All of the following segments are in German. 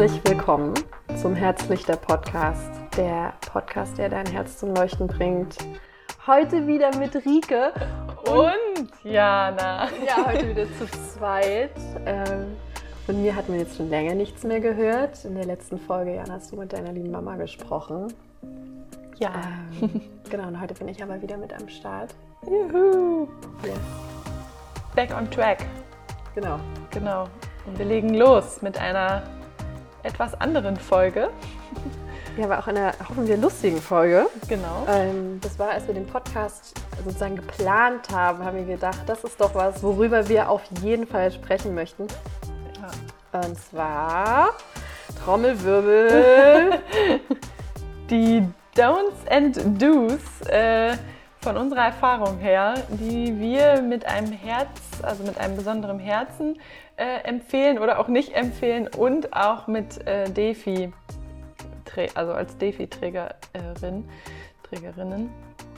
herzlich willkommen zum Herzlichter Podcast, der Podcast, der dein Herz zum Leuchten bringt. Heute wieder mit Rike und Jana. Ja, heute wieder zu zweit. Ähm, von mir hatten wir jetzt schon länger nichts mehr gehört. In der letzten Folge, Jana, hast du mit deiner lieben Mama gesprochen. Ja. Ähm, genau, und heute bin ich aber wieder mit am Start. Juhu. Yes. Back on track. Genau. Genau. Und wir legen los mit einer etwas anderen Folge. Ja, aber auch einer, hoffen wir, lustigen Folge. Genau. Ähm, das war, als wir den Podcast sozusagen geplant haben, haben wir gedacht, das ist doch was, worüber wir auf jeden Fall sprechen möchten. Ja. Und zwar Trommelwirbel. Die Don'ts and Do's äh, von unserer Erfahrung her, die wir mit einem Herz, also mit einem besonderen Herzen äh, empfehlen oder auch nicht empfehlen und auch mit äh, Defi, also als Defi-Trägerin, Trägerinnen.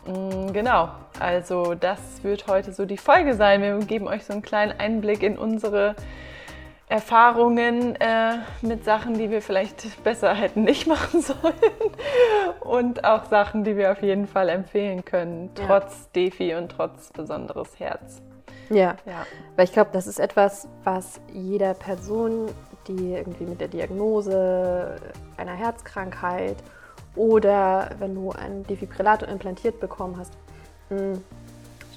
Mm, Genau, also das wird heute so die Folge sein. Wir geben euch so einen kleinen Einblick in unsere Erfahrungen äh, mit Sachen, die wir vielleicht besser hätten nicht machen sollen und auch Sachen, die wir auf jeden Fall empfehlen können, Ja. trotz Defi und trotz besonderes Herz. Ja, Ja, weil ich glaube, das ist etwas, was jeder Person, die irgendwie mit der Diagnose einer Herzkrankheit oder wenn du einen Defibrillator implantiert bekommen hast, mh,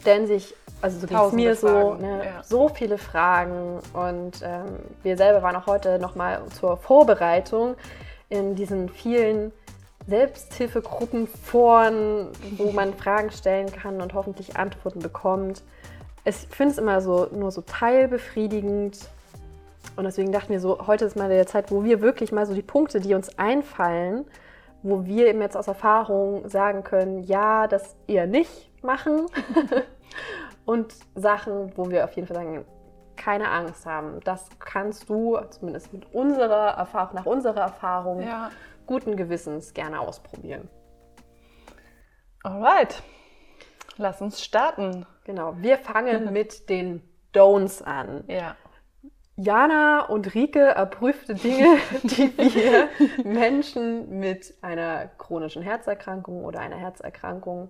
stellen sich, also so ging es Tausende mir so, Fragen, ne, ja. so viele Fragen. Und ähm, wir selber waren auch heute nochmal zur Vorbereitung in diesen vielen Selbsthilfegruppen, Foren, wo man Fragen stellen kann und hoffentlich Antworten bekommt. Es- Ich finde es immer so nur so teilbefriedigend. Und deswegen dachten wir so, heute ist mal der Zeit, wo wir wirklich mal so die Punkte, die uns einfallen, wo wir eben jetzt aus Erfahrung sagen können, ja, das eher nicht machen. und Sachen, wo wir auf jeden Fall sagen, keine Angst haben. Das kannst du, zumindest mit unserer Erfahrung, nach unserer Erfahrung, ja. guten Gewissens gerne ausprobieren. Alright, lass uns starten. Genau, wir fangen mit den Don'ts an. Ja, Jana und Rike erprüfte Dinge, die wir Menschen mit einer chronischen Herzerkrankung oder einer Herzerkrankung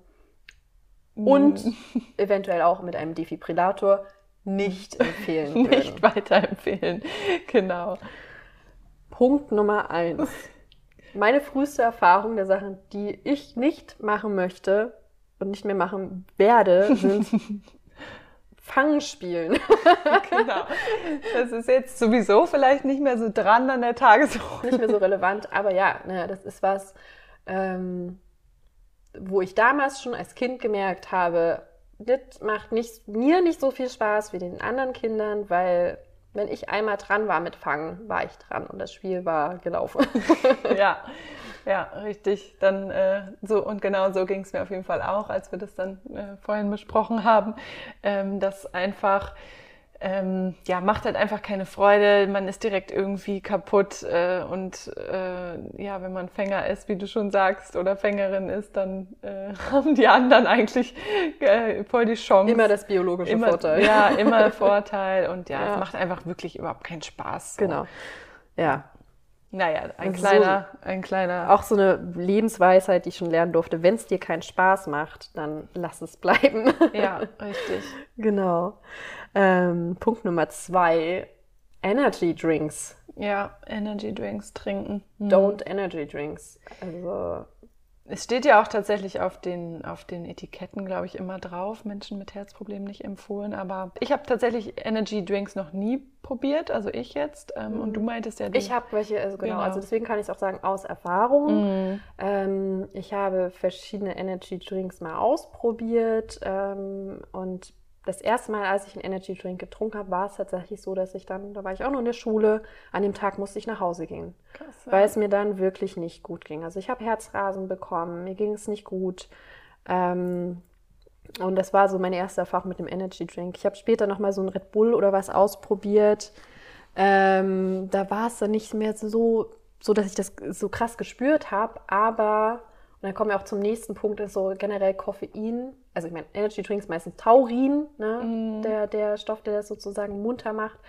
und eventuell auch mit einem Defibrillator nicht empfehlen würden. nicht weiterempfehlen. Genau. Punkt Nummer eins. Meine früheste Erfahrung der Sachen, die ich nicht machen möchte und nicht mehr machen werde, sind Fangspielen. genau. Das ist jetzt sowieso vielleicht nicht mehr so dran an der Tagesordnung. nicht mehr so relevant, aber ja, ne, das ist was, ähm, wo ich damals schon als Kind gemerkt habe, das macht nicht, mir nicht so viel Spaß wie den anderen Kindern, weil wenn ich einmal dran war mit Fangen, war ich dran und das Spiel war gelaufen. ja, ja, richtig. Dann äh, so und genau so ging es mir auf jeden Fall auch, als wir das dann äh, vorhin besprochen haben, ähm, dass einfach ähm, ja macht halt einfach keine Freude. Man ist direkt irgendwie kaputt äh, und äh, ja, wenn man Fänger ist, wie du schon sagst, oder Fängerin ist, dann äh, haben die anderen eigentlich äh, voll die Chance. Immer das biologische immer, Vorteil. Ja, immer Vorteil und ja, Ja. es macht einfach wirklich überhaupt keinen Spaß. So. Genau. Ja, Naja, ein Also kleiner, ein kleiner. auch so eine Lebensweisheit, die ich schon lernen durfte. Wenn es dir keinen Spaß macht, dann lass es bleiben. Ja, richtig. genau. Ähm, Punkt Nummer zwei. Energy Drinks. Ja, Energy Drinks trinken. Hm. Don't Energy Drinks. Also Es steht ja auch tatsächlich auf den, auf den Etiketten, glaube ich, immer drauf, Menschen mit Herzproblemen nicht empfohlen. Aber ich habe tatsächlich Energy Drinks noch nie probiert, also ich jetzt. Ähm, Und du meintest ja, du, Ich habe welche, also genau, Genau. also deswegen kann ich es auch sagen, aus Erfahrung. Mhm. Ähm, ich habe verschiedene Energy Drinks mal ausprobiert ähm, und das erste Mal, als ich einen Energy Drink getrunken habe, war es tatsächlich so, dass ich dann, da war ich auch noch in der Schule, an dem Tag musste ich nach Hause gehen, Krass, ja. weil es mir dann wirklich nicht gut ging. Also ich habe Herzrasen bekommen, mir ging es nicht gut. Ähm, und das war so meine erste Erfahrung mit dem Energy Drink. Ich habe später noch mal so ein Red Bull oder was ausprobiert. Ähm, da war es dann nicht mehr so, so, dass ich das so krass gespürt habe. Aber, und dann kommen wir auch zum nächsten Punkt, ist so generell Koffein. Also ich meine, Energy Drinks meistens Taurin, ne? Mhm. der, der Stoff, der das sozusagen munter macht.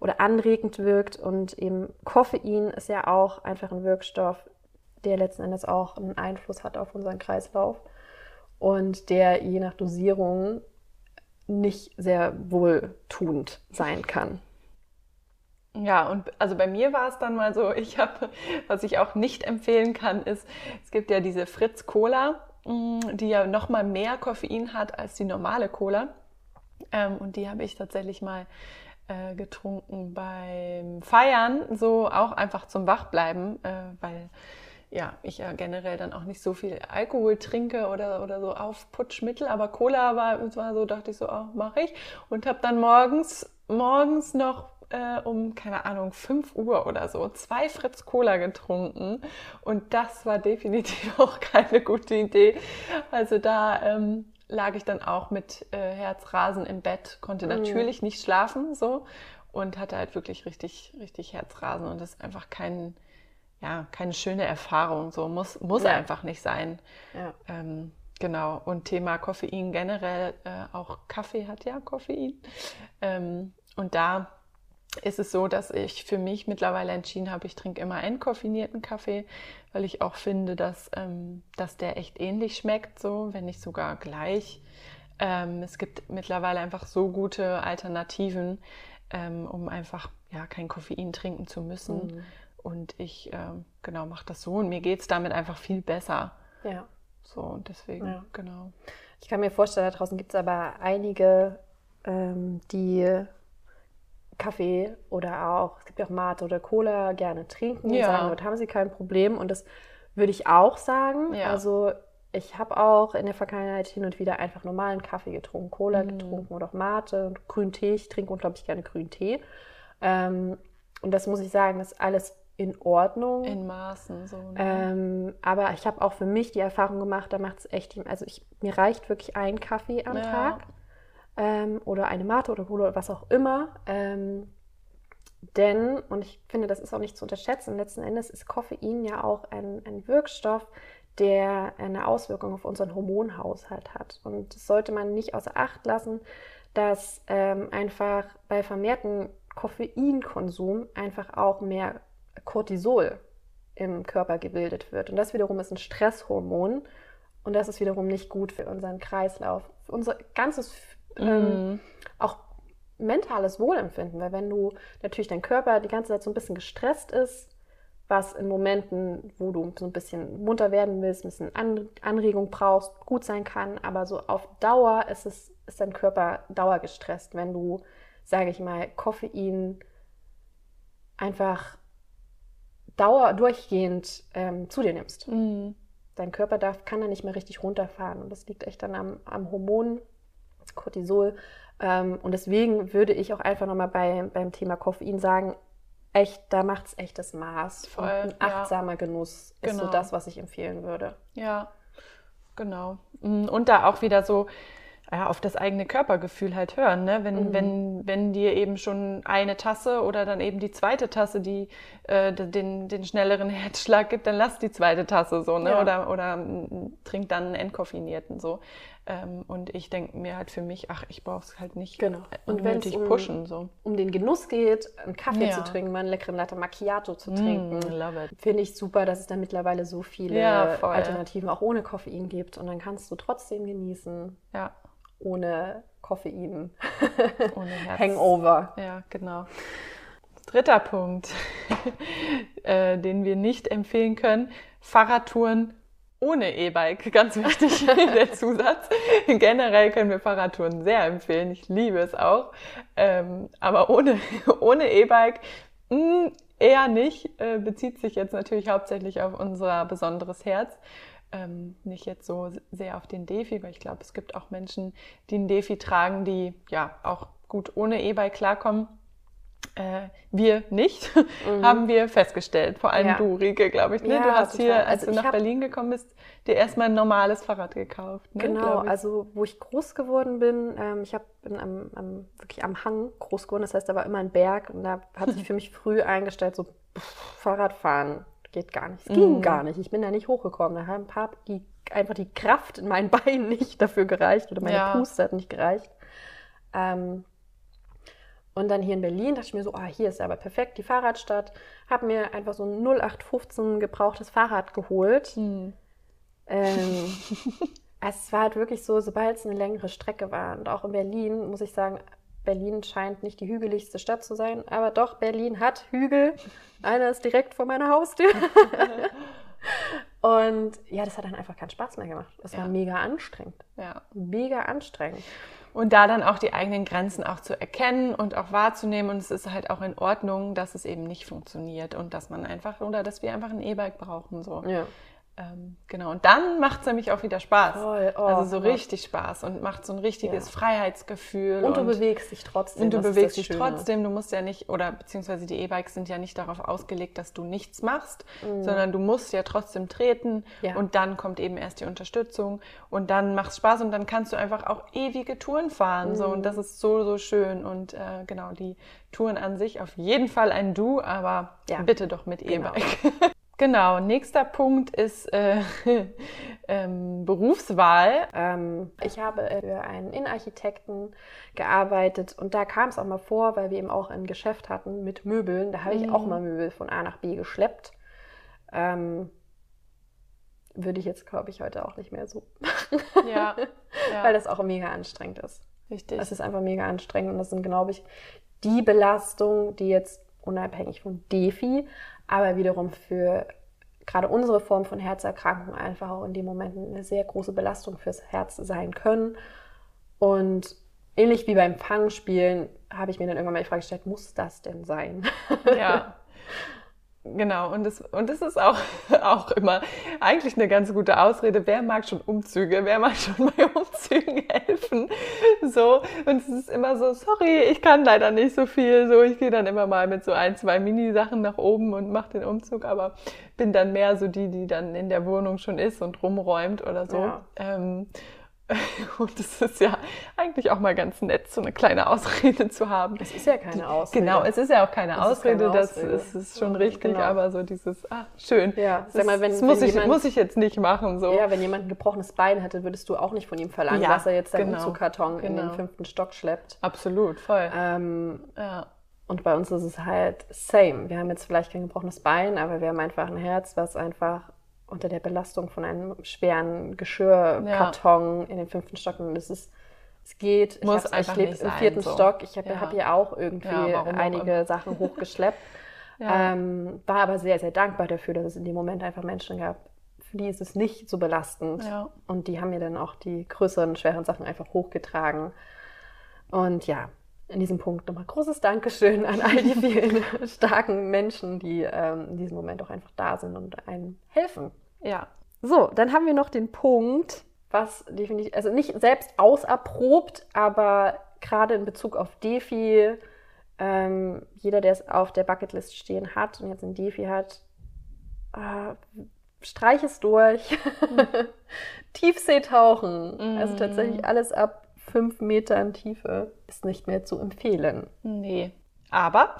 oder anregend wirkt. Und eben Koffein ist ja auch einfach ein Wirkstoff, der letzten Endes auch einen Einfluss hat auf unseren Kreislauf und der je nach Dosierung nicht sehr wohltuend sein kann. Ja, und also bei mir war es dann mal so, ich habe, was ich auch nicht empfehlen kann, ist, es gibt ja diese Fritz Cola, mm, die ja noch mal mehr Koffein hat als die normale Cola. Ähm, und die habe ich tatsächlich mal äh, getrunken beim Feiern, so auch einfach zum Wachbleiben, äh, weil ja, ich ja generell dann auch nicht so viel Alkohol trinke oder, oder so Aufputschmittel, aber Cola war, war so, dachte ich so, oh, mache ich. Und habe dann morgens, morgens noch äh, um, keine Ahnung, 5 Uhr oder so zwei Fritz Cola getrunken. Und das war definitiv auch keine gute Idee. Also da ähm, lag ich dann auch mit äh, Herzrasen im Bett, konnte mhm. natürlich nicht schlafen so und hatte halt wirklich richtig, richtig Herzrasen. Und das ist einfach kein, ja, keine schöne Erfahrung. So muss, muss ja. einfach nicht sein. Ja. Ähm, Genau, und Thema Koffein generell, äh, auch Kaffee hat ja Koffein. Ähm, und da ist es so, dass ich für mich mittlerweile entschieden habe, ich trinke immer entkoffinierten Kaffee, weil ich auch finde, dass, ähm, dass der echt ähnlich schmeckt, so, wenn nicht sogar gleich. Ähm, es gibt mittlerweile einfach so gute Alternativen, ähm, um einfach ja, kein Koffein trinken zu müssen. Mhm. Und ich ähm, genau mache das so und mir geht es damit einfach viel besser. Ja. So und deswegen, ja. genau. Ich kann mir vorstellen, da draußen gibt es aber einige, ähm, die Kaffee oder auch, es gibt ja auch Mate oder Cola gerne trinken ja. und sagen, dort haben sie kein Problem. Und das würde ich auch sagen. Ja. Also ich habe auch in der Vergangenheit hin und wieder einfach normalen Kaffee getrunken, Cola mhm. getrunken oder auch Mate und grünen Tee. Ich trinke unglaublich gerne grünen Tee. Ähm, und das muss ich sagen, ist alles in Ordnung. In Maßen so. Ne? Ähm, aber ich habe auch für mich die Erfahrung gemacht, da macht es echt, also ich, mir reicht wirklich ein Kaffee am ja. Tag ähm, oder eine Mate oder Cola oder was auch immer. Ähm, denn, und ich finde, das ist auch nicht zu unterschätzen, letzten Endes ist Koffein ja auch ein, ein Wirkstoff, der eine Auswirkung auf unseren Hormonhaushalt hat. Und das sollte man nicht außer Acht lassen, dass ähm, einfach bei vermehrten Koffeinkonsum einfach auch mehr Cortisol im Körper gebildet wird. Und das wiederum ist ein Stresshormon. Und das ist wiederum nicht gut für unseren Kreislauf, für unser ganzes ähm, mhm. auch mentales Wohlempfinden, weil wenn du natürlich dein Körper die ganze Zeit so ein bisschen gestresst ist, was in Momenten, wo du so ein bisschen munter werden willst, ein bisschen An Anregung brauchst, gut sein kann, aber so auf Dauer ist es ist dein Körper dauergestresst, wenn du, sage ich mal, Koffein einfach dauer durchgehend ähm, zu dir nimmst. Mhm. Dein Körper darf, kann da nicht mehr richtig runterfahren und das liegt echt dann am, am Hormon Cortisol. Ähm, und deswegen würde ich auch einfach nochmal bei, beim Thema Koffein sagen, echt, da macht es echtes Maß. Voll, und ein achtsamer ja. Genuss ist genau. so das, was ich empfehlen würde. Ja, genau. Mm, und da auch wieder so ja, auf das eigene Körpergefühl halt hören. Ne? Wenn, mhm. wenn, wenn dir eben schon eine Tasse oder dann eben die zweite Tasse, die äh, den, den schnelleren Herzschlag gibt, dann lass die zweite Tasse so, ne? Ja. Oder, oder mm, trink dann einen entkoffinierten so. Ähm, und ich denke mir halt für mich, ach, ich brauche es halt nicht genau. und wenn es um, pushen. So. um den Genuss geht, einen Kaffee ja. zu trinken, mal einen leckeren Latte Macchiato zu trinken, mm, finde ich super, dass es da mittlerweile so viele ja, Alternativen auch ohne Koffein gibt. Und dann kannst du trotzdem genießen. Ja. Ohne Koffein. Ohne Hangover. Ja, genau. Dritter Punkt, äh, den wir nicht empfehlen können: Fahrradtouren ohne E-Bike, ganz wichtig der Zusatz. Generell können wir Fahrradtouren sehr empfehlen, ich liebe es auch. Ähm, aber ohne ohne E-Bike hm, eher nicht, äh, bezieht sich jetzt natürlich hauptsächlich auf unser besonderes Herz. Ähm, nicht jetzt so sehr auf den Defi, weil ich glaube, es gibt auch Menschen, die einen Defi tragen, die ja auch gut ohne E-Bike klarkommen. Äh, wir nicht, mhm. haben wir festgestellt. Vor allem ja. du, Rike, glaube ich. Ne? Ja, du hast total. hier, als also du nach Berlin gekommen bist, dir erstmal ein normales Fahrrad gekauft. Ne, genau, also wo ich groß geworden bin, ähm, ich hab, bin am, am, wirklich am Hang groß geworden, das heißt, da war immer ein Berg und da hat sich für mich früh eingestellt, so pff, Fahrradfahren geht gar nicht. Es ging mhm. gar nicht. Ich bin da nicht hochgekommen. Da haben ein paar die, einfach die Kraft in meinen Beinen nicht dafür gereicht oder meine ja. Puste hat nicht gereicht. Ähm, Und dann hier in Berlin dachte ich mir so, ah, hier ist aber perfekt, die Fahrradstadt. Habe mir einfach so ein 0815 gebrauchtes Fahrrad geholt. Hm. Ähm, es war halt wirklich so, sobald es eine längere Strecke war. Und auch in Berlin, muss ich sagen, Berlin scheint nicht die hügeligste Stadt zu sein, aber doch, Berlin hat Hügel. Einer ist direkt vor meiner Haustür. Und ja, das hat dann einfach keinen Spaß mehr gemacht. Es war Ja. mega anstrengend. Ja. Mega anstrengend. Und da dann auch die eigenen Grenzen auch zu erkennen und auch wahrzunehmen. Und es ist halt auch in Ordnung, dass es eben nicht funktioniert und dass man einfach oder dass wir einfach ein E-Bike brauchen. So. Ja. Ähm, genau. Und dann macht es nämlich auch wieder Spaß. Voll. Oh, also so richtig Spaß und macht so ein richtiges Ja. Freiheitsgefühl. Und du bewegst dich trotzdem. Und du bewegst dich Schöne. trotzdem, du musst ja nicht, oder beziehungsweise die E-Bikes sind ja nicht darauf ausgelegt, dass du nichts machst, Mhm. sondern du musst ja trotzdem treten Ja. und dann kommt eben erst die Unterstützung und dann macht es Spaß und dann kannst du einfach auch ewige Touren fahren. So, Mhm. und das ist so, so schön. Und äh, genau, die Touren an sich auf jeden Fall ein Du, aber Ja. bitte doch mit Genau. E-Bike. Genau, nächster Punkt ist äh, ähm, Berufswahl. Ähm, ich habe für einen Innenarchitekten gearbeitet und da kam es auch mal vor, weil wir eben auch ein Geschäft hatten mit Möbeln. Da habe ich Mhm. auch mal Möbel von A nach B geschleppt. Ähm, würde ich jetzt, glaube ich, heute auch nicht mehr so machen, Ja, ja weil das auch mega anstrengend ist. richtig. Das ist einfach mega anstrengend und das sind, glaube ich, die Belastungen, die jetzt unabhängig von Defi, aber wiederum für gerade unsere Form von Herzerkrankung einfach auch in dem Moment eine sehr große Belastung fürs Herz sein können. Und ähnlich wie beim Fangspielen habe ich mir dann irgendwann mal die Frage gestellt, muss das denn sein? Ja. Genau, und es und das ist auch, auch immer eigentlich eine ganz gute Ausrede. Wer mag schon Umzüge? Wer mag schon bei Umzügen helfen? So, und es ist immer so, sorry, ich kann leider nicht so viel. So, ich gehe dann immer mal mit so ein, zwei Mini-Sachen nach oben und mache den Umzug, aber bin dann mehr so die, die dann in der Wohnung schon ist und rumräumt oder so. Ja. Ähm, und es ist ja eigentlich auch mal ganz nett, so eine kleine Ausrede zu haben. Das ist ja keine Ausrede. Genau, es ist ja auch keine ist Ausrede, keine das Ausrede. ist, ist schon richtig, genau. aber so dieses, ah, schön. Ja, das, sag mal, wenn- das muss, wenn ich, jemand- muss ich jetzt nicht machen. So. Ja, wenn jemand ein gebrochenes Bein hätte, würdest du auch nicht von ihm verlangen, Ja, dass er jetzt seinen genau, Umzugkarton in den genau. fünften Stock schleppt. Absolut, voll. Ähm, Ja. Und bei uns ist es halt same. Wir haben jetzt vielleicht kein gebrochenes Bein, aber wir haben einfach ein Herz, was einfach unter der Belastung von einem schweren Geschirrkarton in den fünften Stock und es ist es geht. Muss ich ich lebe im vierten so. Stock. Ich habe Ja. hab hier auch irgendwie Ja, einige. Sachen hochgeschleppt. Ja. ähm, war aber sehr, sehr dankbar dafür, dass es in dem Moment einfach Menschen gab, für die ist es nicht so belastend. Ja. Und die haben mir dann auch die größeren, schweren Sachen einfach hochgetragen. Und ja, in diesem Punkt nochmal großes Dankeschön an all die vielen starken Menschen, die ähm, in diesem Moment auch einfach da sind und einem helfen. Ja. So, dann haben wir noch den Punkt, was definitiv, also nicht selbst auserprobt, aber gerade in Bezug auf Defi, ähm, jeder, der es auf der Bucketlist stehen hat und jetzt ein Defi hat, äh, streich es durch. Tiefseetauchen, also Mhm. tatsächlich alles ab fünf Metern Tiefe, ist nicht mehr zu empfehlen. Nee. Aber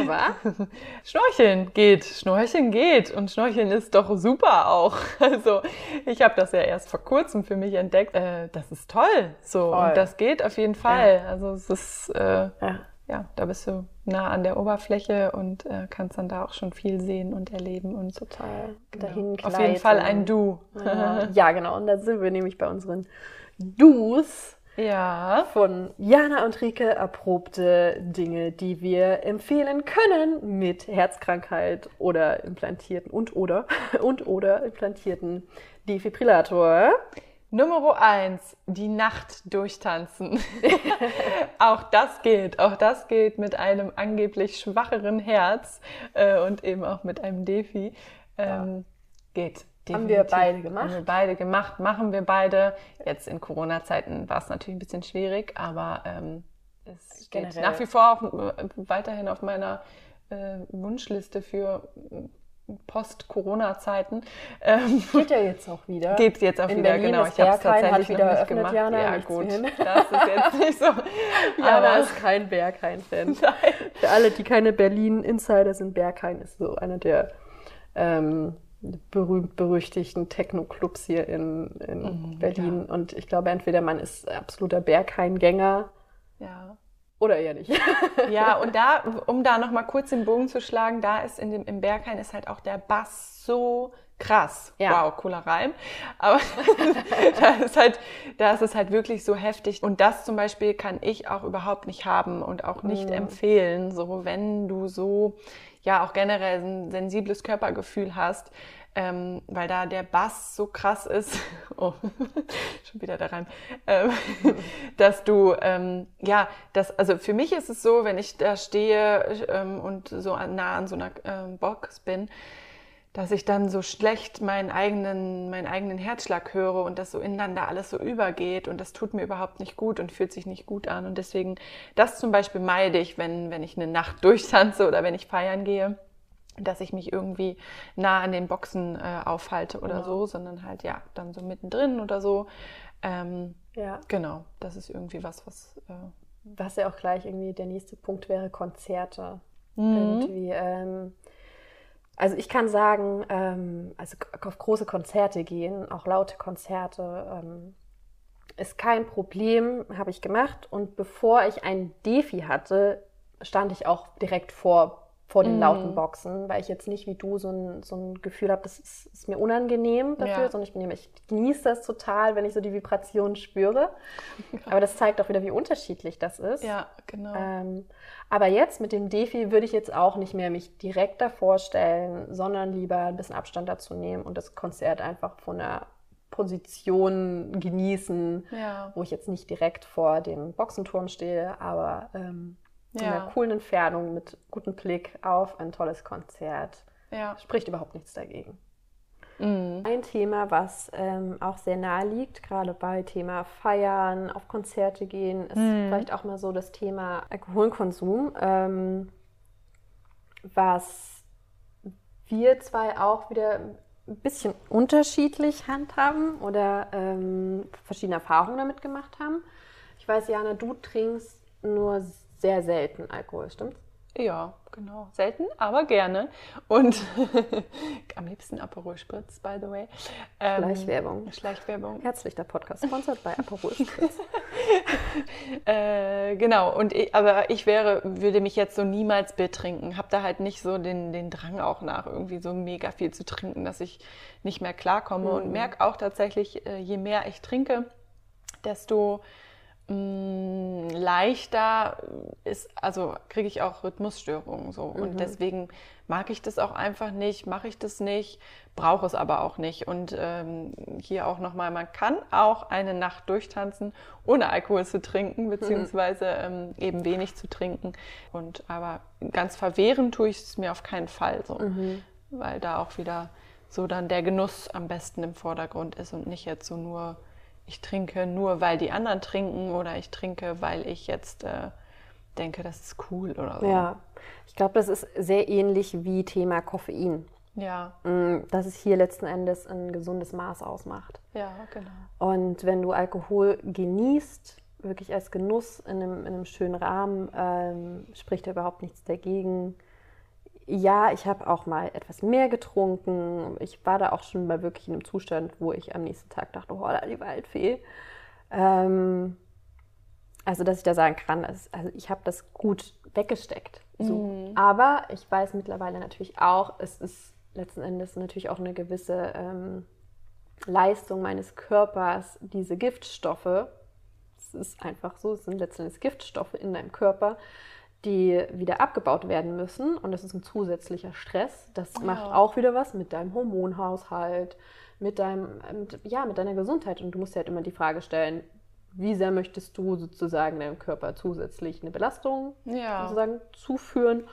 Aber Schnorcheln geht, Schnorcheln geht und Schnorcheln ist doch super auch. Also ich habe das ja erst vor kurzem für mich entdeckt. Äh, das ist toll, so Voll. und das geht auf jeden Fall. Also es ist äh, ja, ja, da bist du nah an der Oberfläche und äh, kannst dann da auch schon viel sehen und erleben und total Genau. dahin Auf jeden Fall ein Du. Ja, ja, genau. Und da sind wir nämlich bei unseren Dus Ja. von Jana und Rike erprobte Dinge, die wir empfehlen können mit Herzkrankheit oder implantierten und oder und oder implantierten Defibrillator. Nummer eins, die Nacht durchtanzen. auch das geht. Auch das geht mit einem angeblich schwacheren Herz äh, und eben auch mit einem Defi. Ähm, Geht. Haben wir definitiv. beide gemacht. Haben wir beide gemacht, machen wir beide. Jetzt in Corona-Zeiten war es natürlich ein bisschen schwierig, aber ähm, es steht Generell. nach wie vor auf, äh, weiterhin auf meiner äh, Wunschliste für äh, Post-Corona-Zeiten. Ähm, Geht ja jetzt auch wieder. Geht jetzt auch In wieder, Berlin genau. Ich habe es tatsächlich wieder noch nicht gemacht. Jana, ja, gut. hin. Das ist jetzt nicht so. Jana aber ist kein Berghain-Fan. Für alle, die keine Berlin-Insider sind, Berghain ist so einer der ähm, berühmt-berüchtigten Techno-Clubs hier in, in Berlin. Und ich glaube, entweder man ist absoluter Berghain-Gänger Ja. Oder eher nicht. ja, und da, um da nochmal kurz den Bogen zu schlagen, da ist in dem, im Berghain ist halt auch der Bass so krass. Ja. Wow, cooler Reim. Aber da, ist halt, da ist es halt wirklich so heftig. Und das zum Beispiel kann ich auch überhaupt nicht haben und auch nicht mhm. empfehlen. So, wenn du so, ja, auch generell ein sensibles Körpergefühl hast, ähm, weil da der Bass so krass ist, oh, schon wieder der Reim, ähm, dass du, ähm, ja, das, also für mich ist es so, wenn ich da stehe ähm, und so nah an so einer ähm, Box bin, dass ich dann so schlecht meinen eigenen, meinen eigenen Herzschlag höre und das so ineinander alles so übergeht und das tut mir überhaupt nicht gut und fühlt sich nicht gut an. Und deswegen, das zum Beispiel meide ich, wenn, wenn ich eine Nacht durchtanze oder wenn ich feiern gehe, dass ich mich irgendwie nah an den Boxen äh, aufhalte oder genau. so, sondern halt ja, dann so mittendrin oder so. Ähm, ja. Genau, das ist irgendwie was, was. Äh, was ja auch gleich irgendwie der nächste Punkt wäre, Konzerte. Mhm. Irgendwie, ähm, also ich kann sagen, ähm, also auf große Konzerte gehen, auch laute Konzerte, ähm, ist kein Problem, habe ich gemacht. Und bevor ich ein Defi hatte, stand ich auch direkt vor vor den mm. lauten Boxen, weil ich jetzt nicht wie du so ein, so ein Gefühl habe, das ist, ist, mir unangenehm dafür, ja. sondern ich, bin, ich genieße das total, wenn ich so die Vibrationen spüre. Aber das zeigt auch wieder, wie unterschiedlich das ist. Ja, genau. Ähm, aber jetzt mit dem Defi würde ich jetzt auch nicht mehr mich direkt davor stellen, sondern lieber ein bisschen Abstand dazu nehmen und das Konzert einfach von der Position genießen, ja. wo ich jetzt nicht direkt vor dem Boxenturm stehe, aber ähm, ja. in einer coolen Entfernung mit gutem Blick auf ein tolles Konzert. Ja. Spricht überhaupt nichts dagegen. Mhm. Ein Thema, was ähm, auch sehr nahe liegt, gerade bei Thema Feiern, auf Konzerte gehen, ist mhm. vielleicht auch mal so das Thema Alkoholkonsum, ähm, was wir zwei auch wieder ein bisschen unterschiedlich handhaben oder ähm, verschiedene Erfahrungen damit gemacht haben. Ich weiß, Jana, du trinkst nur sehr selten Alkohol, stimmt's? Ja, genau. Selten, aber gerne. Und am liebsten Aperol Spritz, by the way. Ähm, Schleichwerbung. Schleichwerbung. Herzlich der Podcast, sponsored bei Aperol Spritz. äh, genau, und ich, aber ich wäre, würde mich jetzt so niemals betrinken. Hab da halt nicht so den, den Drang auch nach, irgendwie so mega viel zu trinken, dass ich nicht mehr klarkomme. Mhm. Und merke auch tatsächlich, äh, je mehr ich trinke, desto Mm, leichter ist, also kriege ich auch Rhythmusstörungen so. Mhm. Und deswegen mag ich das auch einfach nicht, mache ich das nicht, brauche es aber auch nicht. Und ähm, hier auch nochmal, man kann auch eine Nacht durchtanzen, ohne Alkohol zu trinken, beziehungsweise ähm, eben wenig zu trinken. Und aber ganz verwehren tue ich es mir auf keinen Fall so. Mhm. Weil da auch wieder so dann der Genuss am besten im Vordergrund ist und nicht jetzt so nur ich trinke nur, weil die anderen trinken oder ich trinke, weil ich jetzt äh, denke, das ist cool oder so. Ja, ich glaube, das ist sehr ähnlich wie Thema Koffein. Ja. Mm, dass es hier letzten Endes ein gesundes Maß ausmacht. Ja, genau. Und wenn du Alkohol genießt, wirklich als Genuss in einem, in einem schönen Rahmen, ähm, spricht da überhaupt nichts dagegen ja, ich habe auch mal etwas mehr getrunken. Ich war da auch schon mal wirklich in einem Zustand, wo ich am nächsten Tag dachte, oh, da die Waldfee. Ähm, also, dass ich da sagen kann, also ich habe das gut weggesteckt. So. Mhm. Aber ich weiß mittlerweile natürlich auch, es ist letzten Endes natürlich auch eine gewisse ähm, Leistung meines Körpers, diese Giftstoffe, es ist einfach so, es sind letzten Endes Giftstoffe in deinem Körper, die wieder abgebaut werden müssen. Und das ist ein zusätzlicher Stress. Das ja. macht auch wieder was mit deinem Hormonhaushalt, mit, deinem, mit, ja, mit deiner Gesundheit. Und du musst dir halt immer die Frage stellen, wie sehr möchtest du sozusagen deinem Körper zusätzlich eine Belastung ja. sozusagen zuführen?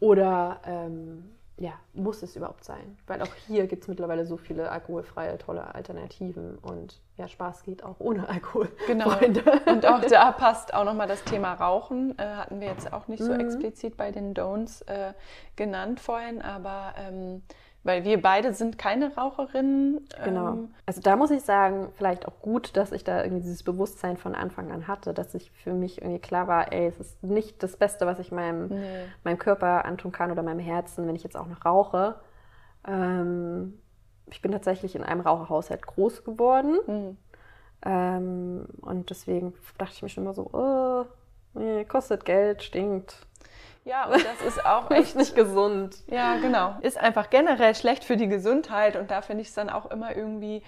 Oder ähm, ja, muss es überhaupt sein? Weil auch hier gibt es mittlerweile so viele alkoholfreie, tolle Alternativen und ja, Spaß geht auch ohne Alkohol. Genau. Freunde. Und auch da passt auch nochmal das Thema Rauchen. Äh, hatten wir jetzt auch nicht so mhm. explizit bei den Don'ts äh, genannt vorhin, aber ähm, weil wir beide sind keine Raucherinnen. Genau. Ähm, also da muss ich sagen, vielleicht auch gut, dass ich da irgendwie dieses Bewusstsein von Anfang an hatte, dass ich für mich irgendwie klar war, ey, es ist nicht das Beste, was ich meinem, nee. meinem Körper antun kann oder meinem Herzen, wenn ich jetzt auch noch rauche. Ähm, ich bin tatsächlich in einem Raucherhaushalt groß geworden. Mhm. Ähm, und deswegen dachte ich mir schon immer so, oh, Nee, kostet Geld, stinkt. Ja, und das ist auch echt nicht gesund. Ja, genau. Ist einfach generell schlecht für die Gesundheit und da finde ich es dann auch immer irgendwie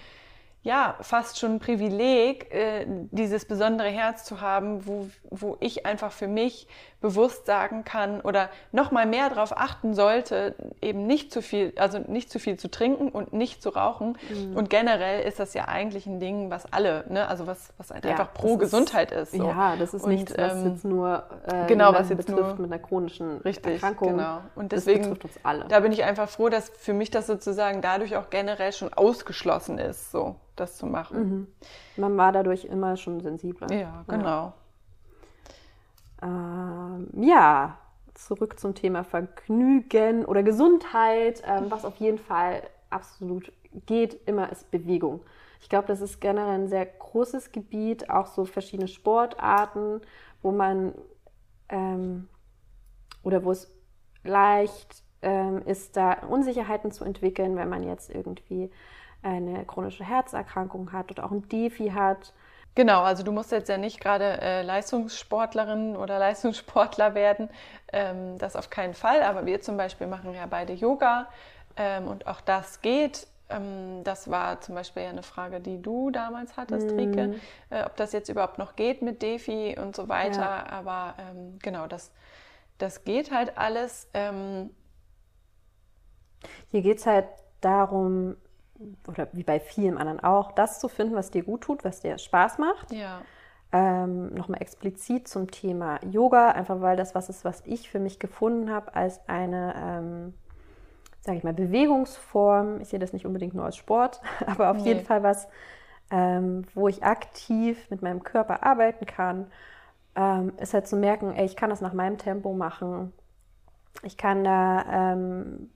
ja, fast schon ein Privileg, äh, dieses besondere Herz zu haben, wo, wo ich einfach für mich bewusst sagen kann oder noch mal mehr darauf achten sollte, eben nicht zu viel, also nicht zu viel zu trinken und nicht zu rauchen. Mhm. Und generell ist das ja eigentlich ein Ding, was alle, ne, also was, was halt ja, einfach pro Gesundheit ist. So. Ja, das ist und, nichts, was ähm, jetzt nur äh, genau, was jetzt betrifft nur, mit einer chronischen richtig, Erkrankung. Genau. Und deswegen. Da bin ich einfach froh, dass für mich das sozusagen dadurch auch generell schon ausgeschlossen ist, so das zu machen. Mhm. Man war dadurch immer schon sensibler. Ja, genau. Ja. Ähm, ja, zurück zum Thema Vergnügen oder Gesundheit. Ähm, was auf jeden Fall absolut geht, immer ist Bewegung. Ich glaube, das ist generell ein sehr großes Gebiet, auch so verschiedene Sportarten, wo man ähm, oder wo es leicht ähm, ist, da Unsicherheiten zu entwickeln, wenn man jetzt irgendwie eine chronische Herzerkrankung hat oder auch ein Defi hat Genau, also du musst jetzt ja nicht gerade äh, Leistungssportlerin oder Leistungssportler werden, ähm, das auf keinen Fall, aber wir zum Beispiel machen ja beide Yoga ähm, und auch das geht. Ähm, das war zum Beispiel ja eine Frage, die du damals hattest, mhm. Rike, äh, ob das jetzt überhaupt noch geht mit Defi und so weiter, ja. aber ähm, genau, das, das geht halt alles. Ähm. Hier geht es halt darum, oder wie bei vielen anderen auch, das zu finden, was dir gut tut, was dir Spaß macht. Ja. Ähm, Nochmal explizit zum Thema Yoga, einfach weil das was ist, was ich für mich gefunden habe als eine, ähm, sage ich mal, Bewegungsform. Ich sehe das nicht unbedingt nur als Sport, aber auf nee. jeden Fall was, ähm, wo ich aktiv mit meinem Körper arbeiten kann. Ähm, ist halt zu merken, ey, ich kann das nach meinem Tempo machen. Ich kann da ähm,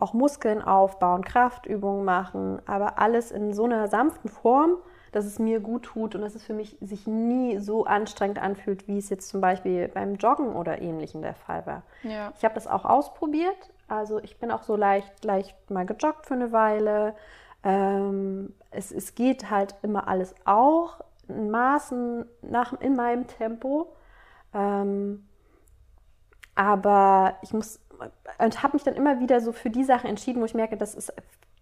auch Muskeln aufbauen, Kraftübungen machen, aber alles in so einer sanften Form, dass es mir gut tut und dass es für mich sich nie so anstrengend anfühlt, wie es jetzt zum Beispiel beim Joggen oder ähnlichem der Fall war. Ja. Ich habe das auch ausprobiert. Also ich bin auch so leicht, leicht mal gejoggt für eine Weile. Ähm, es, es geht halt immer alles auch in Maßen nach, in meinem Tempo. Ähm, aber ich muss und habe mich dann immer wieder so für die Sachen entschieden, wo ich merke, das ist,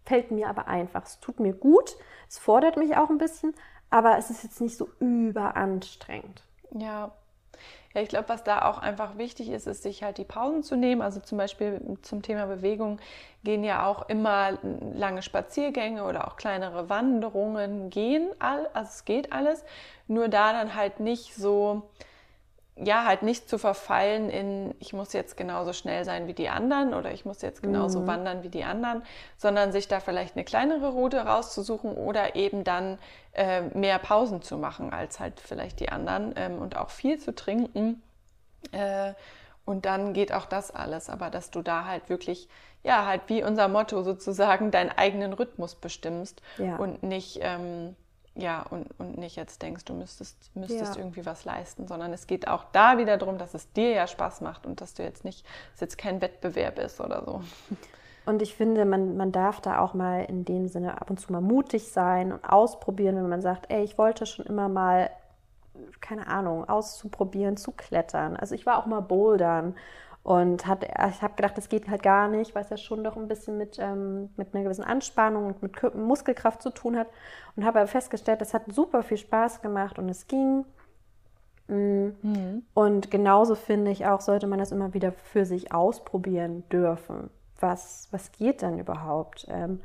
fällt mir aber einfach. Es tut mir gut, es fordert mich auch ein bisschen, aber es ist jetzt nicht so überanstrengend. Ja. Ja, ich glaube, was da auch einfach wichtig ist, ist, sich halt die Pausen zu nehmen. Also zum Beispiel zum Thema Bewegung gehen ja auch immer lange Spaziergänge oder auch kleinere Wanderungen gehen. also es geht alles. Nur da dann halt nicht so ja, halt nicht zu verfallen in, ich muss jetzt genauso schnell sein wie die anderen oder ich muss jetzt genauso mhm. wandern wie die anderen, sondern sich da vielleicht eine kleinere Route rauszusuchen oder eben dann äh, mehr Pausen zu machen als halt vielleicht die anderen ähm, und auch viel zu trinken. Äh, und dann geht auch das alles, aber dass du da halt wirklich, ja, halt wie unser Motto sozusagen, deinen eigenen Rhythmus bestimmst ja. und nicht. Ähm, ja, und, und nicht jetzt denkst, du müsstest, müsstest ja. irgendwie was leisten, sondern es geht auch da wieder darum, dass es dir ja Spaß macht und dass du jetzt nicht, dass jetzt kein Wettbewerb ist oder so. Und ich finde, man, man darf da auch mal in dem Sinne ab und zu mal mutig sein und ausprobieren, wenn man sagt, ey, ich wollte schon immer mal, keine Ahnung, auszuprobieren, zu klettern. Also ich war auch mal bouldern und hat, ich habe gedacht, das geht halt gar nicht, weil es ja schon doch ein bisschen mit, ähm, mit einer gewissen Anspannung und mit Muskelkraft zu tun hat. Und habe aber festgestellt, das hat super viel Spaß gemacht und es ging. Mm. Mhm. Und genauso finde ich auch, sollte man das immer wieder für sich ausprobieren dürfen. Was, was geht denn überhaupt? Ähm,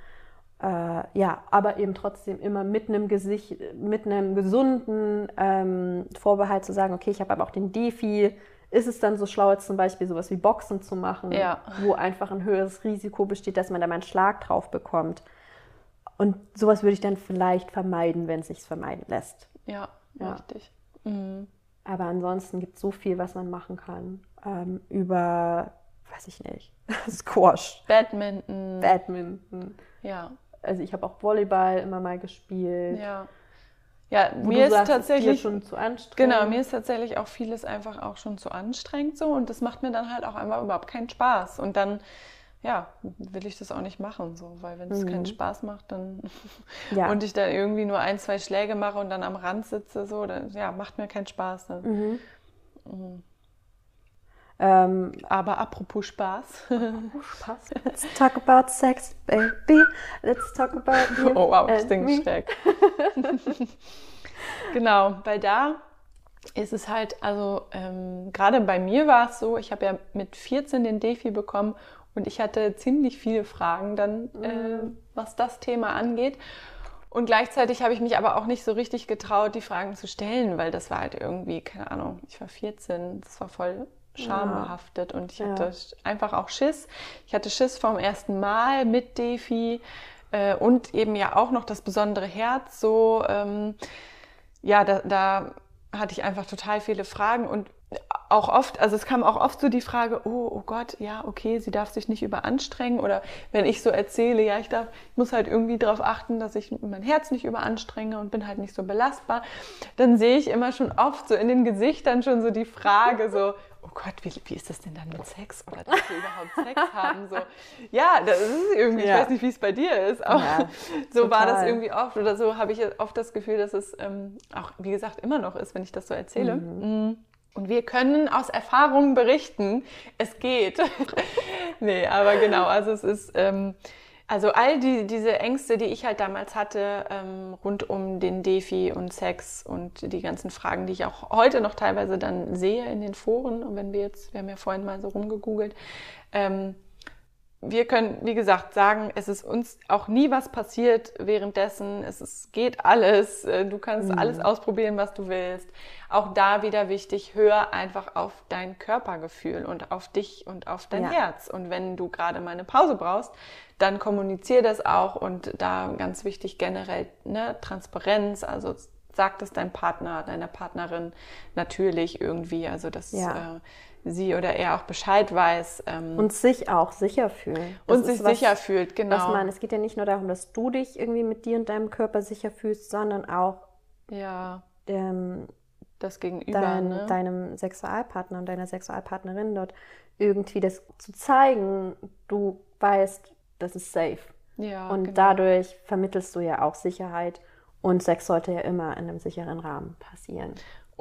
äh, ja, aber eben trotzdem immer mit einem Gesicht, mit einem gesunden ähm, Vorbehalt zu sagen, okay, ich habe aber auch den Defi, ist es dann so schlau, jetzt zum Beispiel sowas wie Boxen zu machen, ja. wo einfach ein höheres Risiko besteht, dass man da mal einen Schlag drauf bekommt. Und sowas würde ich dann vielleicht vermeiden, wenn es sich vermeiden lässt. Ja, ja. richtig. Mhm. Aber ansonsten gibt es so viel, was man machen kann. Ähm, über, weiß ich nicht, Squash. Badminton. Badminton. Ja. Also ich habe auch Volleyball immer mal gespielt. Ja. Ja, Wo mir ist sagst, tatsächlich schon zu anstrengend. Genau, mir ist tatsächlich auch vieles einfach auch schon zu anstrengend so und das macht mir dann halt auch einfach überhaupt keinen Spaß und dann ja, will ich das auch nicht machen so, weil wenn es mhm. keinen Spaß macht, dann ja. und ich da irgendwie nur ein, zwei Schläge mache und dann am Rand sitze so, dann ja, macht mir keinen Spaß dann. Mhm. Mhm. Ähm, Aber apropos Spaß. oh, Spaß. Let's talk about sex, baby. Let's talk about you Oh wow, das Ding schräg. genau, weil da ist es halt, also ähm, gerade bei mir war es so, ich habe ja mit 14 den Defi bekommen und ich hatte ziemlich viele Fragen dann, äh, was das Thema angeht. Und gleichzeitig habe ich mich aber auch nicht so richtig getraut, die Fragen zu stellen, weil das war halt irgendwie, keine Ahnung, ich war 14, das war voll schambehaftet und ich Ja. hatte einfach auch Schiss. Ich hatte Schiss vom ersten Mal mit Defi äh, und eben ja auch noch das besondere Herz. So, ähm, ja, da, da hatte ich einfach total viele Fragen und auch oft, also es kam auch oft so die Frage, oh, oh Gott, ja, okay, sie darf sich nicht überanstrengen oder wenn ich so erzähle, ja, ich darf, ich muss halt irgendwie darauf achten, dass ich mein Herz nicht überanstrenge und bin halt nicht so belastbar, dann sehe ich immer schon oft so in den Gesichtern schon so die Frage so, oh Gott, wie, wie ist das denn dann mit Sex oder dass wir überhaupt Sex haben? So, ja, das ist irgendwie, ich Ja. weiß nicht, wie es bei dir ist, aber Ja, so war das total. irgendwie oft oder so habe ich oft das Gefühl, dass es ähm, auch, wie gesagt, immer noch ist, wenn ich das so erzähle. Mm. Und wir können aus Erfahrungen berichten, es geht. nee, aber genau, also es ist, ähm, also all die, diese Ängste, die ich halt damals hatte, ähm, rund um den Defi und Sex und die ganzen Fragen, die ich auch heute noch teilweise dann sehe in den Foren, und wenn wir jetzt, wir haben ja vorhin mal so rumgegoogelt, ähm, wir können, wie gesagt, sagen, es ist uns auch nie was passiert währenddessen. Es ist, geht alles. Äh, Du kannst alles ausprobieren, was du willst. Auch da wieder wichtig, hör einfach auf dein Körpergefühl und auf dich und auf dein Ja. Herz. Und wenn du gerade mal eine Pause brauchst, dann kommunizier das auch. Und da ganz wichtig generell ne, Transparenz. Also sag das deinem Partner, deiner Partnerin natürlich irgendwie. Also dass Ja. äh, sie oder er auch Bescheid weiß. Ähm, Und sich auch sicher fühlen. Das und sich was, sicher fühlt, genau. Was man, es geht ja nicht nur darum, dass du dich irgendwie mit dir und deinem Körper sicher fühlst, sondern auch ja, ähm, das Gegenüber, dein, ne? deinem Sexualpartner und deiner Sexualpartnerin dort irgendwie das zu zeigen, du weißt, das ist safe. ja, und genau. dadurch vermittelst du ja auch Sicherheit. Und Sex sollte ja immer in einem sicheren Rahmen passieren.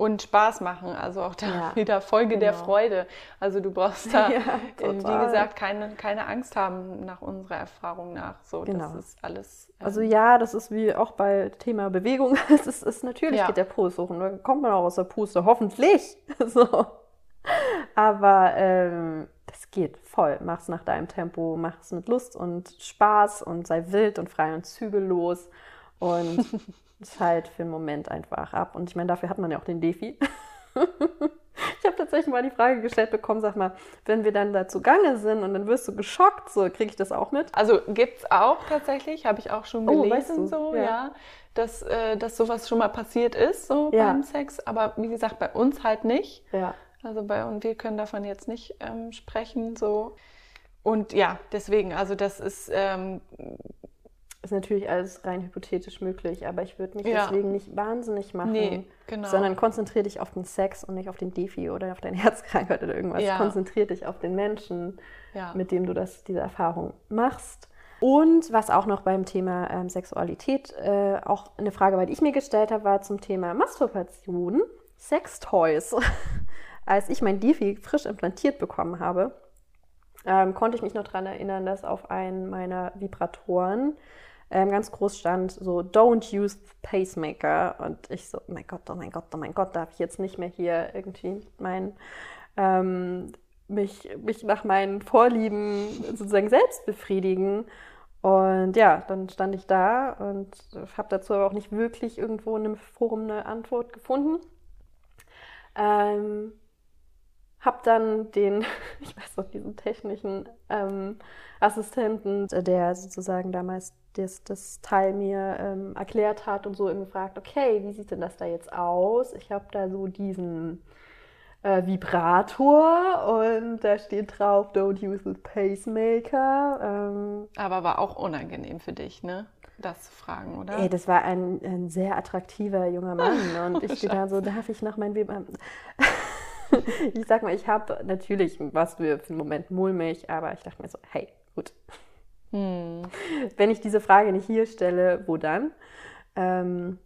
Und Spaß machen, also auch da Ja, wieder Folge der genau. Freude. Also du brauchst da, Ja, äh, wie gesagt, keine, keine Angst haben nach unserer Erfahrung nach. So, Genau. das ist alles. ähm, Also ja, das ist wie auch bei Thema Bewegung. Es ist, ist natürlich Ja. geht der Puls hoch und dann kommt man auch aus der Puste, hoffentlich. So. Aber ähm, das geht voll. Mach's nach deinem Tempo, mach's mit Lust und Spaß und sei wild und frei und zügellos und schalt für einen Moment einfach ab. Und ich meine, dafür hat man ja auch den Defi. Ich habe tatsächlich mal die Frage gestellt bekommen, sag mal, wenn wir dann da zugange sind und dann wirst du geschockt, so kriege ich das auch mit? Also gibt's auch tatsächlich, habe ich auch schon Oh, gelesen, weißt du? so, Ja. ja, dass, äh, dass sowas schon mal passiert ist, so Ja. beim Sex. Aber wie gesagt, bei uns halt nicht. Ja. Also bei und wir können davon jetzt nicht ähm, sprechen, so. Und ja, deswegen, also das ist, ähm, Ist natürlich alles rein hypothetisch möglich, aber ich würde mich Ja. deswegen nicht wahnsinnig machen, Nee, genau. sondern konzentriere dich auf den Sex und nicht auf den Defi oder auf deine Herzkrankheit oder irgendwas. Ja. Konzentriere dich auf den Menschen, ja. mit dem du das, diese Erfahrung machst. Und was auch noch beim Thema ähm, Sexualität äh, auch eine Frage war, die ich mir gestellt habe, war zum Thema Masturbation, Sextoys. Als ich mein Defi frisch implantiert bekommen habe, ähm, konnte ich mich noch daran erinnern, dass auf einen meiner Vibratoren ähm, ganz groß stand, so Don't use Pacemaker. Und ich so, oh mein Gott, oh mein Gott, oh mein Gott, darf ich jetzt nicht mehr hier irgendwie mein, ähm, mich, mich nach meinen Vorlieben sozusagen selbst befriedigen. Und ja, dann stand ich da und habe dazu aber auch nicht wirklich irgendwo in einem Forum eine Antwort gefunden. Ähm, hab dann den, ich weiß noch, diesen technischen ähm, Assistenten, der sozusagen damals das, das Teil mir ähm, erklärt hat und so eben gefragt, okay, wie sieht denn das da jetzt aus? Ich habe da so diesen äh, Vibrator und da steht drauf, don't use the pacemaker. Ähm, Aber war auch unangenehm für dich, ne? Das zu fragen, oder? Ey, das war ein, ein sehr attraktiver junger Mann und ich gedacht so, darf ich noch mein Weber... ich sag mal, ich habe natürlich was für, einen Moment mulmig, aber ich dachte mir so, hey, gut. Hm. Wenn ich diese Frage nicht hier stelle, wo dann? Ähm,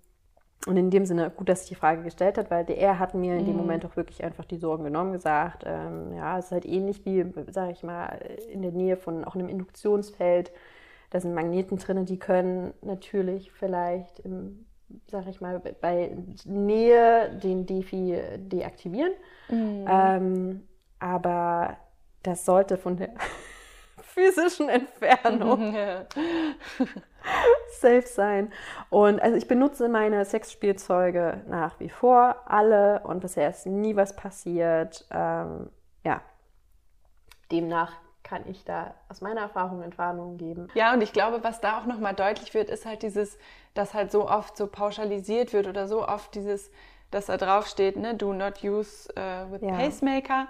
und in dem Sinne gut, dass sich die Frage gestellt hat, weil er hat mir in dem mhm. Moment auch wirklich einfach die Sorgen genommen, gesagt, ähm, ja, es ist halt ähnlich wie, sage ich mal, in der Nähe von auch einem Induktionsfeld. Da sind Magneten drin, die können natürlich vielleicht im, sag ich mal, bei Nähe den Defi deaktivieren. Mhm. Ähm, aber das sollte von der physischen Entfernung safe sein. Und also ich benutze meine Sexspielzeuge nach wie vor alle und bisher ist nie was passiert. Ähm, ja, demnach kann ich da aus meiner Erfahrung Entwarnungen geben. Ja, und ich glaube, was da auch nochmal deutlich wird, ist halt dieses, dass halt so oft so pauschalisiert wird oder so oft dieses, dass da drauf steht, ne, do not use uh, with ja. pacemaker.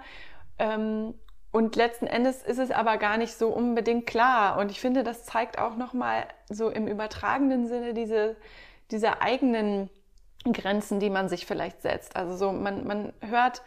Ähm, und letzten Endes ist es aber gar nicht so unbedingt klar. Und ich finde, das zeigt auch nochmal so im übertragenen Sinne diese, diese eigenen Grenzen, die man sich vielleicht setzt. Also so, man, man hört,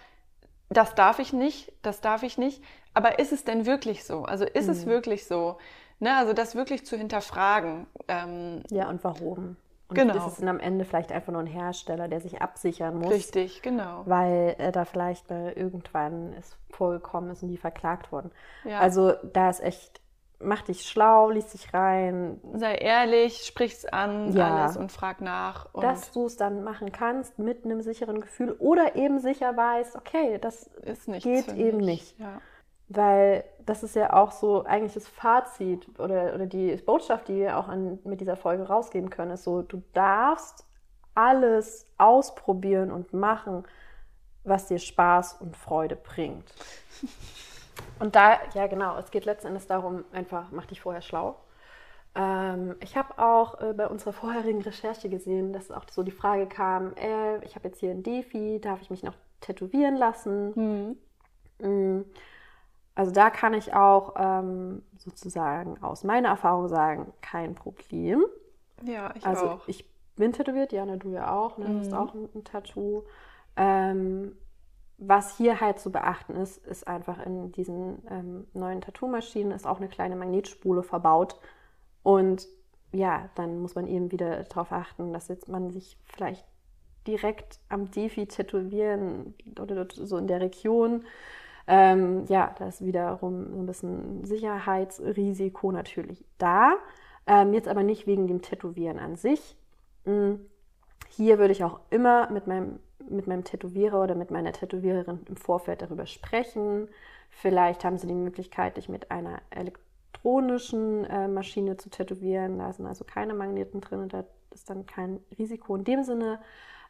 das darf ich nicht, das darf ich nicht. Aber ist es denn wirklich so? Also ist mhm. es wirklich so? Ne, also das wirklich zu hinterfragen. Ähm, ja, und warum? Und genau. ist es am Ende vielleicht einfach nur ein Hersteller, der sich absichern muss. Richtig, genau. Weil äh, da vielleicht äh, irgendwann es vorgekommen ist und die verklagt wurden. Ja. Also da ist echt, mach dich schlau, lies dich rein. Sei ehrlich, sprich's an, ja. alles und frag nach. Und Dass du es dann machen kannst mit einem sicheren Gefühl oder eben sicher weißt, okay, das ist geht eben nicht. Ja. Weil das ist ja auch so eigentlich das Fazit oder, oder die Botschaft, die wir auch an, mit dieser Folge rausgeben können, ist so, du darfst alles ausprobieren und machen, was dir Spaß und Freude bringt. Und da, ja genau, es geht letzten Endes darum, einfach mach dich vorher schlau. Ähm, ich habe auch äh, bei unserer vorherigen Recherche gesehen, dass auch so die Frage kam, äh, ich habe jetzt hier ein Defi, darf ich mich noch tätowieren lassen? Mhm. Mhm. Also da kann ich auch ähm, sozusagen aus meiner Erfahrung sagen, kein Problem. Ja, ich also auch. ich bin tätowiert, Jana, du ja auch, ne? Du hast mhm. auch ein, ein Tattoo. Ähm, was hier halt zu beachten ist, ist einfach in diesen ähm, neuen Tattoo-Maschinen ist auch eine kleine Magnetspule verbaut. Und ja, dann muss man eben wieder darauf achten, dass jetzt man sich vielleicht direkt am Defi tätowieren oder so in der Region ähm, ja, da ist wiederum so ein bisschen Sicherheitsrisiko natürlich da. Ähm, jetzt aber nicht wegen dem Tätowieren an sich. Hm, hier würde ich auch immer mit meinem, mit meinem Tätowierer oder mit meiner Tätowiererin im Vorfeld darüber sprechen. Vielleicht haben sie die Möglichkeit, dich mit einer elektronischen äh, Maschine zu tätowieren. Da sind also keine Magneten drin da ist dann kein Risiko in dem Sinne.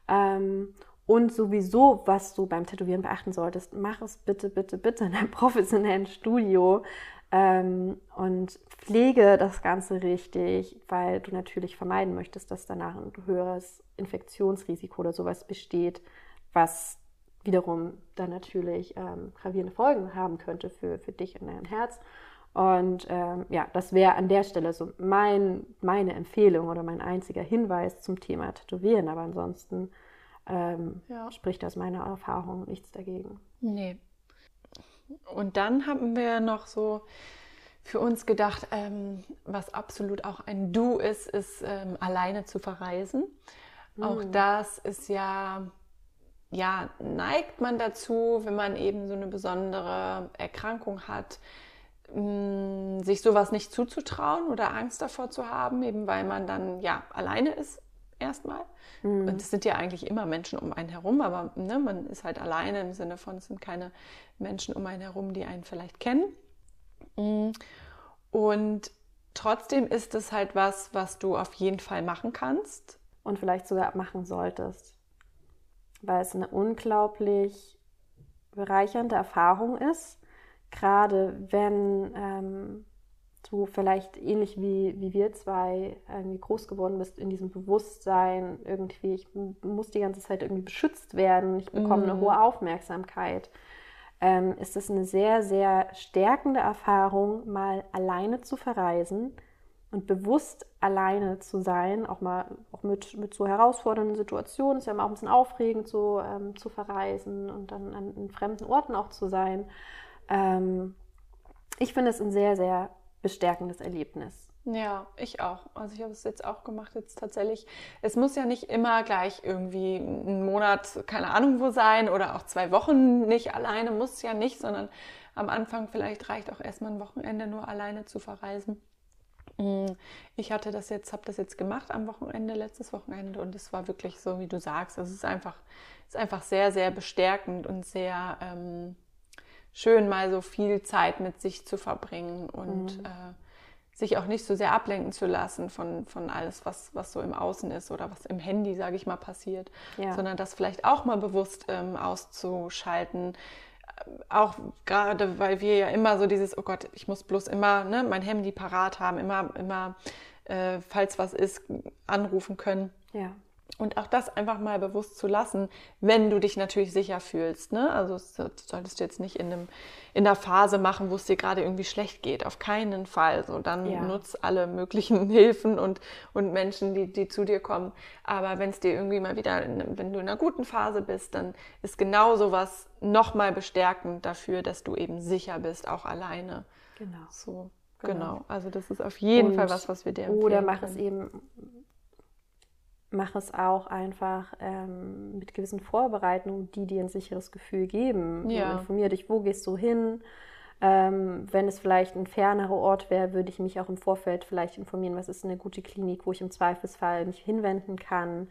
Ähm, und sowieso, was du beim Tätowieren beachten solltest, mach es bitte, bitte, bitte in einem professionellen Studio ähm, und pflege das Ganze richtig, weil du natürlich vermeiden möchtest, dass danach ein höheres Infektionsrisiko oder sowas besteht, was wiederum dann natürlich ähm, gravierende Folgen haben könnte für, für dich und dein Herz. Und ähm, ja, das wäre an der Stelle so mein, meine Empfehlung oder mein einziger Hinweis zum Thema Tätowieren. Aber ansonsten ähm, ja. spricht aus meiner Erfahrung nichts dagegen. Nee. Und dann haben wir noch so für uns gedacht, ähm, was absolut auch ein Du ist, ist ähm, alleine zu verreisen. Mhm. Auch das ist ja, ja, neigt man dazu, wenn man eben so eine besondere Erkrankung hat, mh, mm, sich sowas nicht zuzutrauen oder Angst davor zu haben, eben weil man dann ja alleine ist erstmal. Mhm. Und es sind ja eigentlich immer Menschen um einen herum, aber ne, man ist halt alleine im Sinne von, es sind keine Menschen um einen herum, die einen vielleicht kennen. Mhm. Und trotzdem ist es halt was, was du auf jeden Fall machen kannst. Und vielleicht sogar machen solltest. Weil es eine unglaublich bereichernde Erfahrung ist, gerade wenn ähm, du vielleicht ähnlich wie, wie wir zwei irgendwie groß geworden bist in diesem Bewusstsein, irgendwie, ich muss die ganze Zeit irgendwie beschützt werden, ich bekomme mhm. eine hohe Aufmerksamkeit, ähm, ist es eine sehr, sehr stärkende Erfahrung, mal alleine zu verreisen und bewusst alleine zu sein, auch mal auch mit, mit so herausfordernden Situationen, ist ja immer auch ein bisschen aufregend, so ähm, zu verreisen und dann an, an, fremden Orten auch zu sein. Ähm, ich finde es ein sehr, sehr bestärkendes Erlebnis. Ja, ich auch. Also ich habe es jetzt auch gemacht, jetzt tatsächlich. Es muss ja nicht immer gleich irgendwie ein Monat, keine Ahnung wo sein oder auch zwei Wochen nicht alleine, muss ja nicht, sondern am Anfang vielleicht reicht auch erstmal ein Wochenende nur alleine zu verreisen. Mm, ich hatte das jetzt, habe das jetzt gemacht am Wochenende, letztes Wochenende und es war wirklich so, wie du sagst. Es ist einfach, es ist einfach sehr, sehr bestärkend und sehr ähm, schön, mal so viel Zeit mit sich zu verbringen und mhm. äh, sich auch nicht so sehr ablenken zu lassen von, von alles, was, was so im Außen ist oder was im Handy, sage ich mal, passiert, ja. sondern das vielleicht auch mal bewusst ähm, auszuschalten. Äh, auch gerade, weil wir ja immer so dieses, oh Gott, ich muss bloß immer ne, mein Handy parat haben, immer, immer, äh, falls was ist, anrufen können. Ja. Und auch das einfach mal bewusst zu lassen, wenn du dich natürlich sicher fühlst. Ne? Also das solltest du jetzt nicht in, einem, in einer Phase machen, wo es dir gerade irgendwie schlecht geht. Auf keinen Fall. So, dann ja. nutz alle möglichen Hilfen und, und Menschen, die, die zu dir kommen. Aber wenn es dir irgendwie mal wieder, wenn du in einer guten Phase bist, dann ist genau sowas nochmal bestärkend dafür, dass du eben sicher bist, auch alleine. Genau. So. Genau. genau. Also das ist auf jeden und, Fall was, was wir dir empfehlen. Oder mach können. es eben mach es auch einfach ähm, mit gewissen Vorbereitungen, die dir ein sicheres Gefühl geben. Ja. Informier dich, wo gehst du hin? Ähm, wenn es vielleicht ein fernerer Ort wäre, würde ich mich auch im Vorfeld vielleicht informieren, was ist eine gute Klinik, wo ich im Zweifelsfall mich hinwenden kann.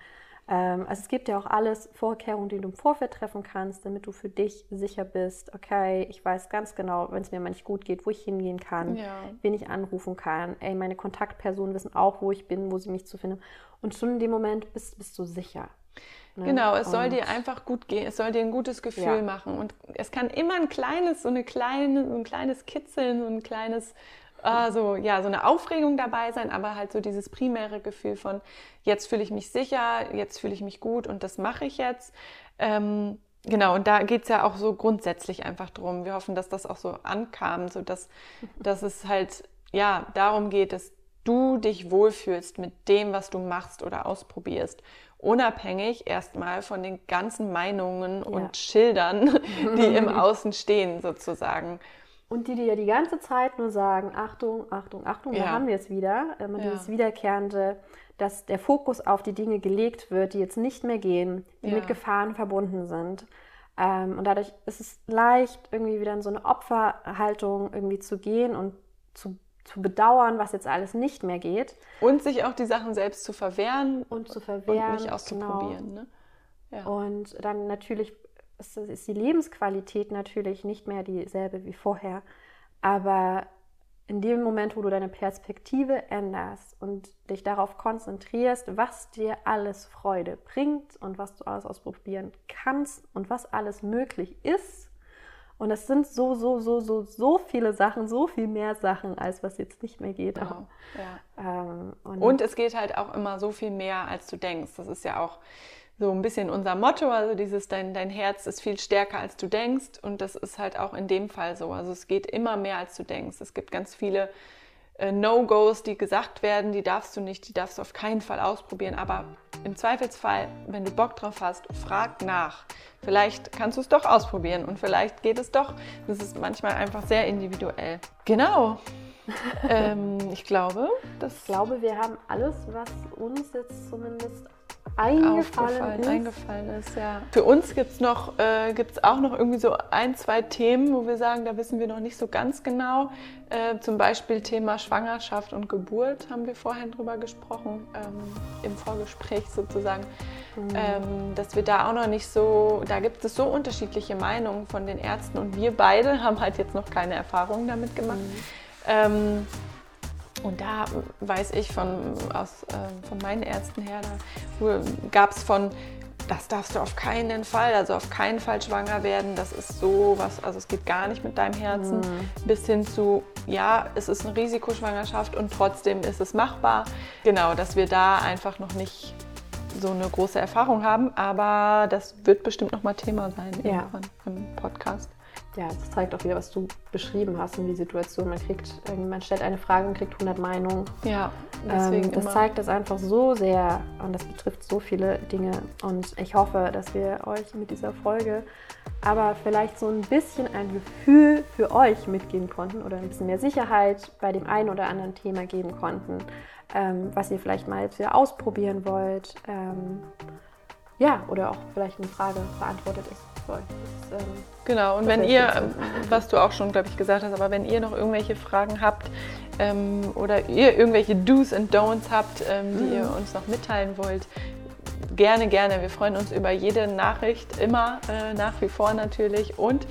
Ähm, also es gibt ja auch alles Vorkehrungen, die du im Vorfeld treffen kannst, damit du für dich sicher bist, okay, ich weiß ganz genau, wenn es mir mal nicht gut geht, wo ich hingehen kann, ja. wen ich anrufen kann. Ey, meine Kontaktpersonen wissen auch, wo ich bin, wo sie mich zu finden. Und schon in dem Moment bist, bist du sicher. Ne? Genau, es und soll dir einfach gut gehen, es soll dir ein gutes Gefühl ja. machen. Und es kann immer ein kleines, so eine kleine, so ein kleines Kitzeln, so ein kleines äh, so, ja, so eine Aufregung dabei sein, aber halt so dieses primäre Gefühl von, jetzt fühle ich mich sicher, jetzt fühle ich mich gut und das mache ich jetzt. Ähm, genau, und da geht es ja auch so grundsätzlich einfach drum. Wir hoffen, dass das auch so ankam, so dass, dass es halt, ja, darum geht, dass du dich wohlfühlst mit dem, was du machst oder ausprobierst. Unabhängig erstmal von den ganzen Meinungen ja. und Schildern, die im Außen stehen, sozusagen. Und die dir ja die ganze Zeit nur sagen, Achtung, Achtung, Achtung, ja. da haben wir es wieder. Immer ja. dieses Wiederkehrende, dass der Fokus auf die Dinge gelegt wird, die jetzt nicht mehr gehen, die ja. mit Gefahren verbunden sind. Ähm, und dadurch ist es leicht, irgendwie wieder in so eine Opferhaltung irgendwie zu gehen und zu, zu bedauern, was jetzt alles nicht mehr geht. Und sich auch die Sachen selbst zu verwehren. Und zu verwehren. Und nicht auszuprobieren. Genau. Ne? Ja. Und dann natürlich ist, ist die Lebensqualität natürlich nicht mehr dieselbe wie vorher. Aber in dem Moment, wo du deine Perspektive änderst und dich darauf konzentrierst, was dir alles Freude bringt und was du alles ausprobieren kannst und was alles möglich ist. Und es sind so, so, so, so, so viele Sachen, so viel mehr Sachen, als was jetzt nicht mehr geht. Genau. Ja. Ähm, und, und es geht halt auch immer so viel mehr, als du denkst. Das ist ja auch so ein bisschen unser Motto, also dieses dein, dein Herz ist viel stärker als du denkst und das ist halt auch in dem Fall so. Also es geht immer mehr als du denkst. Es gibt ganz viele äh, No-Gos, die gesagt werden, die darfst du nicht, die darfst du auf keinen Fall ausprobieren. Aber im Zweifelsfall, wenn du Bock drauf hast, frag nach. Vielleicht kannst du es doch ausprobieren und vielleicht geht es doch. Das ist manchmal einfach sehr individuell. Genau. ähm, ich glaube, das. Ich glaube, wir haben alles, was uns jetzt zumindest eingefallen ist. eingefallen ist. Ja. Für uns gibt es äh, gibt's auch noch irgendwie so ein, zwei Themen, wo wir sagen, da wissen wir noch nicht so ganz genau. Äh, zum Beispiel Thema Schwangerschaft und Geburt haben wir vorhin drüber gesprochen, ähm, im Vorgespräch sozusagen. Mhm. Ähm, dass wir da auch noch nicht so, da gibt es so unterschiedliche Meinungen von den Ärzten und wir beide haben halt jetzt noch keine Erfahrungen damit gemacht. Mhm. Ähm, und da weiß ich von, aus, äh, von meinen Ärzten her, da gab es von, das darfst du auf keinen Fall, also auf keinen Fall schwanger werden, das ist so was, also es geht gar nicht mit deinem Herzen, mhm. bis hin zu, ja, es ist eine Risikoschwangerschaft und trotzdem ist es machbar. Genau, dass wir da einfach noch nicht so eine große Erfahrung haben, aber das wird bestimmt nochmal Thema sein ja. im Podcast. Ja, das zeigt auch wieder, was du beschrieben hast in die Situation. Man kriegt, man stellt eine Frage und kriegt 100 Meinungen. Ja, deswegen ähm, das immer. zeigt das einfach so sehr und das betrifft so viele Dinge. Und ich hoffe, dass wir euch mit dieser Folge aber vielleicht so ein bisschen ein Gefühl für euch mitgeben konnten oder ein bisschen mehr Sicherheit bei dem einen oder anderen Thema geben konnten, ähm, was ihr vielleicht mal jetzt wieder ausprobieren wollt. Ähm, ja, oder auch vielleicht eine Frage beantwortet ist euch. Das, ähm, Genau, und wenn ihr, spitze. was du auch schon, glaube ich, gesagt hast, aber wenn ihr noch irgendwelche Fragen habt ähm, oder ihr irgendwelche Do's und Don'ts habt, ähm, die Mhm. ihr uns noch mitteilen wollt, gerne, gerne. Wir freuen uns über jede Nachricht, immer äh, nach wie vor natürlich. Und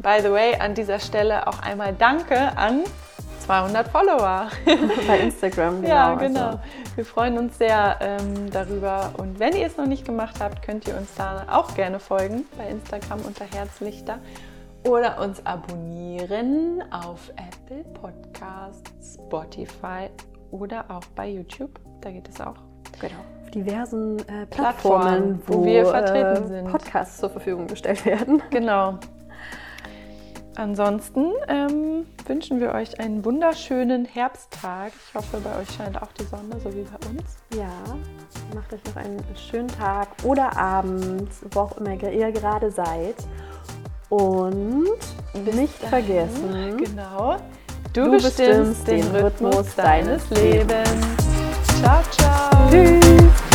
by the way, an dieser Stelle auch einmal Danke an 200 Follower. bei Instagram, genau. ja, genau. Also, Wir freuen uns sehr ähm, darüber. Und wenn ihr es noch nicht gemacht habt, könnt ihr uns da auch gerne folgen bei Instagram unter Herzlichter oder uns abonnieren auf Apple Podcasts, Spotify oder auch bei YouTube. Da geht es auch. genau. Auf diversen äh, Plattformen, Plattformen, wo wir vertreten äh, sind. Podcasts zur Verfügung gestellt werden. Genau. Ansonsten ähm, wünschen wir euch einen wunderschönen Herbsttag. Ich hoffe, bei euch scheint auch die Sonne, so wie bei uns. Ja, macht euch noch einen schönen Tag oder Abend, wo auch immer ihr gerade seid. Und nicht vergessen, Genau. Du, Du bestimmst bestimmst den Rhythmus deines deines Lebens. Ciao, ciao. Tschüss.